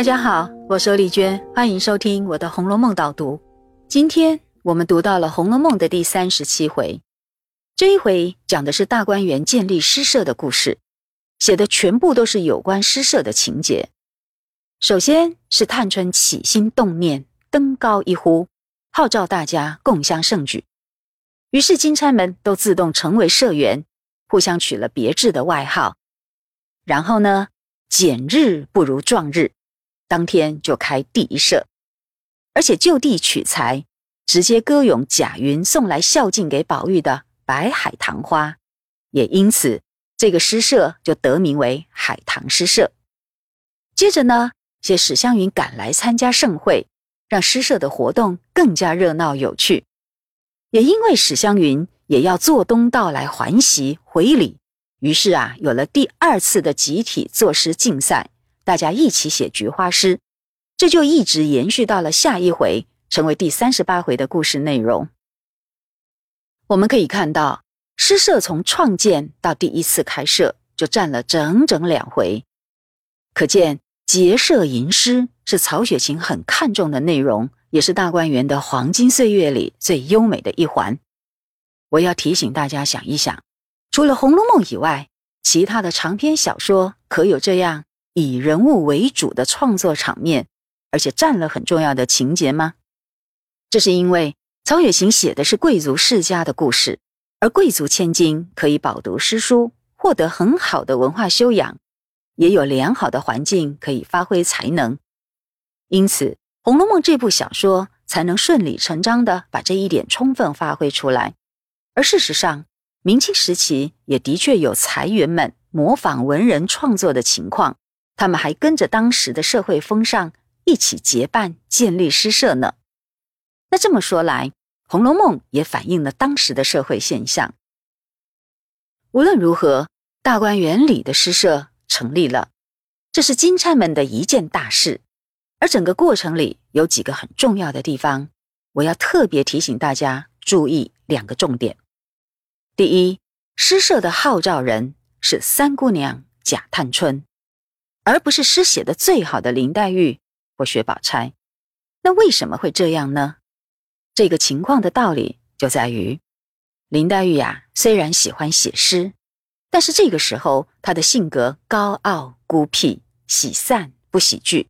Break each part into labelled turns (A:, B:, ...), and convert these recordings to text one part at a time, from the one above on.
A: 大家好，我是丽娟，欢迎收听我的《红楼梦》导读。今天我们读到了《红楼梦》的第三十七回，这一回讲的是大观园建立诗社的故事，写的全部都是有关诗社的情节。首先是探春起心动念，登高一呼，号召大家共襄盛举，于是金钗们都自动成为社员，互相取了别致的外号。然后呢，减日不如撞日。当天就开第一社，而且就地取材，直接歌咏贾云送来孝敬给宝玉的《白海棠花》，也因此这个诗社就得名为海棠诗社。接着呢，写史湘云赶来参加盛会，让诗社的活动更加热闹有趣。也因为史湘云也要做东道来还席回礼，于是啊，有了第二次的集体作诗竞赛。大家一起写菊花诗，这就一直延续到了下一回，成为第三十八回的故事内容。我们可以看到，诗社从创建到第一次开设，就占了整整两回，可见结社吟诗是曹雪芹很看重的内容，也是大观园的黄金岁月里最优美的一环。我要提醒大家想一想，除了《红楼梦》以外，其他的长篇小说可有这样？以人物为主的创作场面，而且占了很重要的情节吗？这是因为曹雪芹写的是贵族世家的故事，而贵族千金可以饱读诗书，获得很好的文化修养，也有良好的环境可以发挥才能。因此，《红楼梦》这部小说才能顺理成章的把这一点充分发挥出来。而事实上，明清时期也的确有才媛们模仿文人创作的情况。他们还跟着当时的社会风尚一起结伴建立诗社呢。那这么说来，《红楼梦》也反映了当时的社会现象。无论如何，大观园里的诗社成立了，这是金钗们的一件大事。而整个过程里有几个很重要的地方，我要特别提醒大家注意两个重点。第一，诗社的号召人是三姑娘贾探春。而不是诗写的最好的林黛玉或薛宝钗，那为什么会这样呢？这个情况的道理就在于，林黛玉呀，虽然喜欢写诗，但是这个时候她的性格高傲孤僻，喜散不喜聚，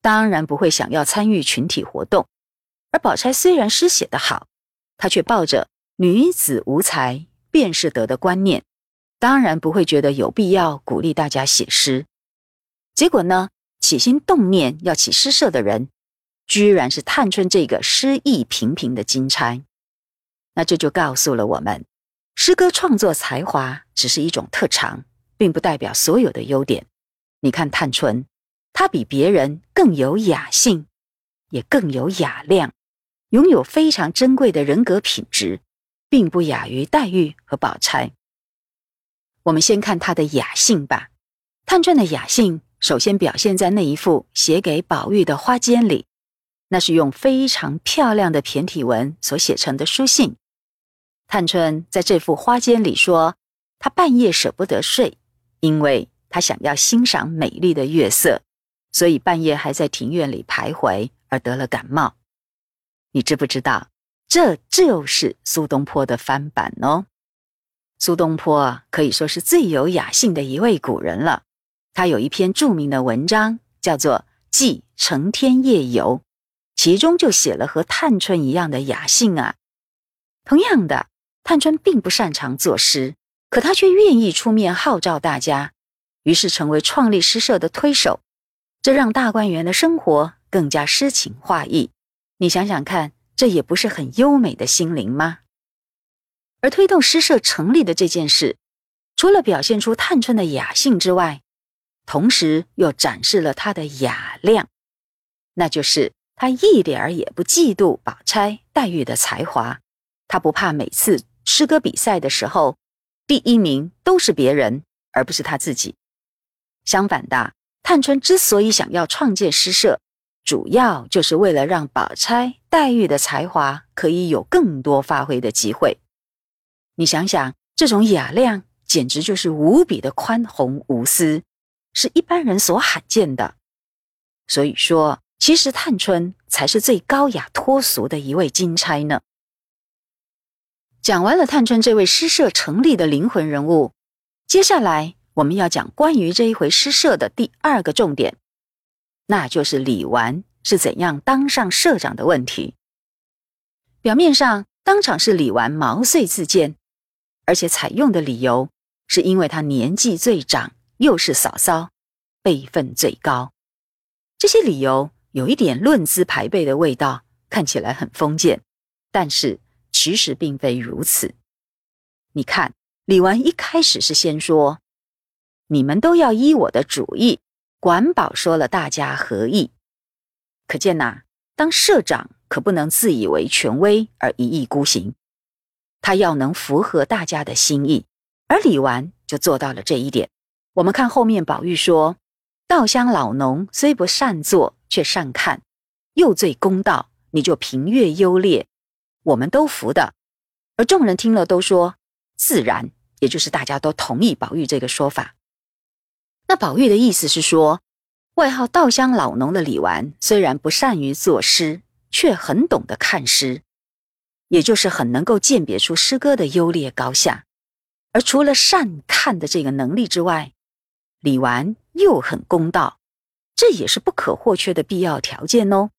A: 当然不会想要参与群体活动。而宝钗虽然诗写得好，她却抱着女子无才便是德的观念，当然不会觉得有必要鼓励大家写诗。结果呢？起心动念要起诗社的人，居然是探春这个诗意平平的金钗。那这就告诉了我们，诗歌创作才华只是一种特长，并不代表所有的优点。你看探春，她比别人更有雅性，也更有雅量，拥有非常珍贵的人格品质，并不亚于黛玉和宝钗。我们先看她的雅性吧。探春的雅性。首先表现在那一幅写给宝玉的花笺里，那是用非常漂亮的骈体文所写成的书信。探春在这幅花笺里说，她半夜舍不得睡，因为她想要欣赏美丽的月色，所以半夜还在庭院里徘徊，而得了感冒。你知不知道，这就是苏东坡的翻版哦？苏东坡可以说是最有雅兴的一位古人了。他有一篇著名的文章，叫做《记承天夜游》，其中就写了和探春一样的雅兴啊。同样的，探春并不擅长作诗，可他却愿意出面号召大家，于是成为创立诗社的推手，这让大观园的生活更加诗情画意。你想想看，这也不是很优美的心灵吗？而推动诗社成立的这件事，除了表现出探春的雅兴之外，同时又展示了他的雅量，那就是他一点儿也不嫉妒宝钗、黛玉的才华，他不怕每次诗歌比赛的时候，第一名都是别人，而不是他自己。相反的，探春之所以想要创建诗社，主要就是为了让宝钗、黛玉的才华可以有更多发挥的机会。你想想，这种雅量简直就是无比的宽宏无私。是一般人所罕见的，所以说，其实探春才是最高雅脱俗的一位金钗呢。讲完了探春这位诗社成立的灵魂人物，接下来我们要讲关于这一回诗社的第二个重点，那就是李纨是怎样当上社长的问题。表面上当场是李纨毛遂自荐，而且采用的理由是因为她年纪最长，又是嫂嫂，辈分最高。这些理由有一点论资排辈的味道，看起来很封建，但是其实并非如此。你看，李纨一开始是先说：“你们都要依我的主意，管保说了大家合意。”可见呐，当社长可不能自以为权威而一意孤行，他要能符合大家的心意，而李纨就做到了这一点。我们看后面，宝玉说。稻香老农虽不善作，却善看，又最公道。你就评阅优劣，我们都服的。而众人听了都说自然，也就是大家都同意宝玉这个说法。那宝玉的意思是说，外号稻香老农的李纨虽然不善于作诗，却很懂得看诗，也就是很能够鉴别出诗歌的优劣高下。而除了善看的这个能力之外，李纨。又很公道，这也是不可或缺的必要条件哦。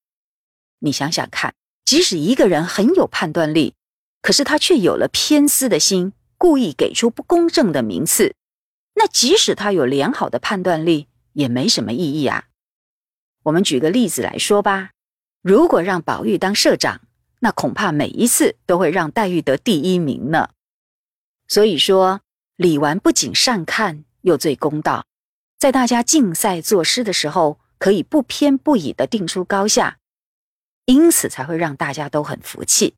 A: 你想想看，即使一个人很有判断力，可是他却有了偏私的心，故意给出不公正的名次，那即使他有良好的判断力，也没什么意义啊。我们举个例子来说吧，如果让宝玉当社长，那恐怕每一次都会让黛玉得第一名呢。所以说，李纨不仅善看，又最公道。在大家竞赛作诗的时候，可以不偏不倚的定出高下，因此才会让大家都很服气。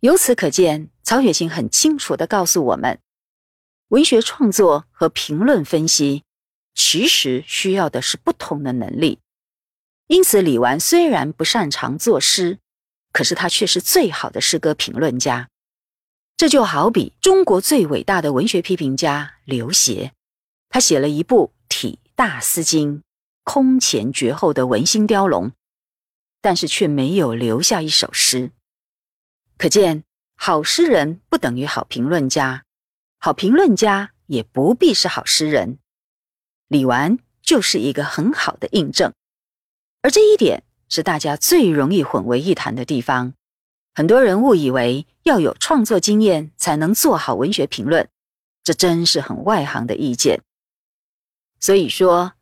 A: 由此可见，曹雪芹很清楚的告诉我们，文学创作和评论分析其实需要的是不同的能力。因此，李纨虽然不擅长作诗，可是他却是最好的诗歌评论家。这就好比中国最伟大的文学批评家刘勰，他写了一部。体大思经，空前绝后的文心雕龙，但是却没有留下一首诗。可见，好诗人不等于好评论家，好评论家也不必是好诗人。李纨就是一个很好的印证，而这一点是大家最容易混为一谈的地方。很多人误以为要有创作经验才能做好文学评论，这真是很外行的意见。所以说，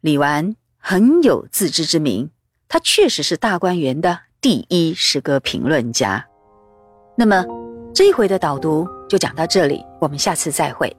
A: 李纨很有自知之明，他确实是大观园的第一诗歌评论家。那么，这一回的导读就讲到这里，我们下次再会。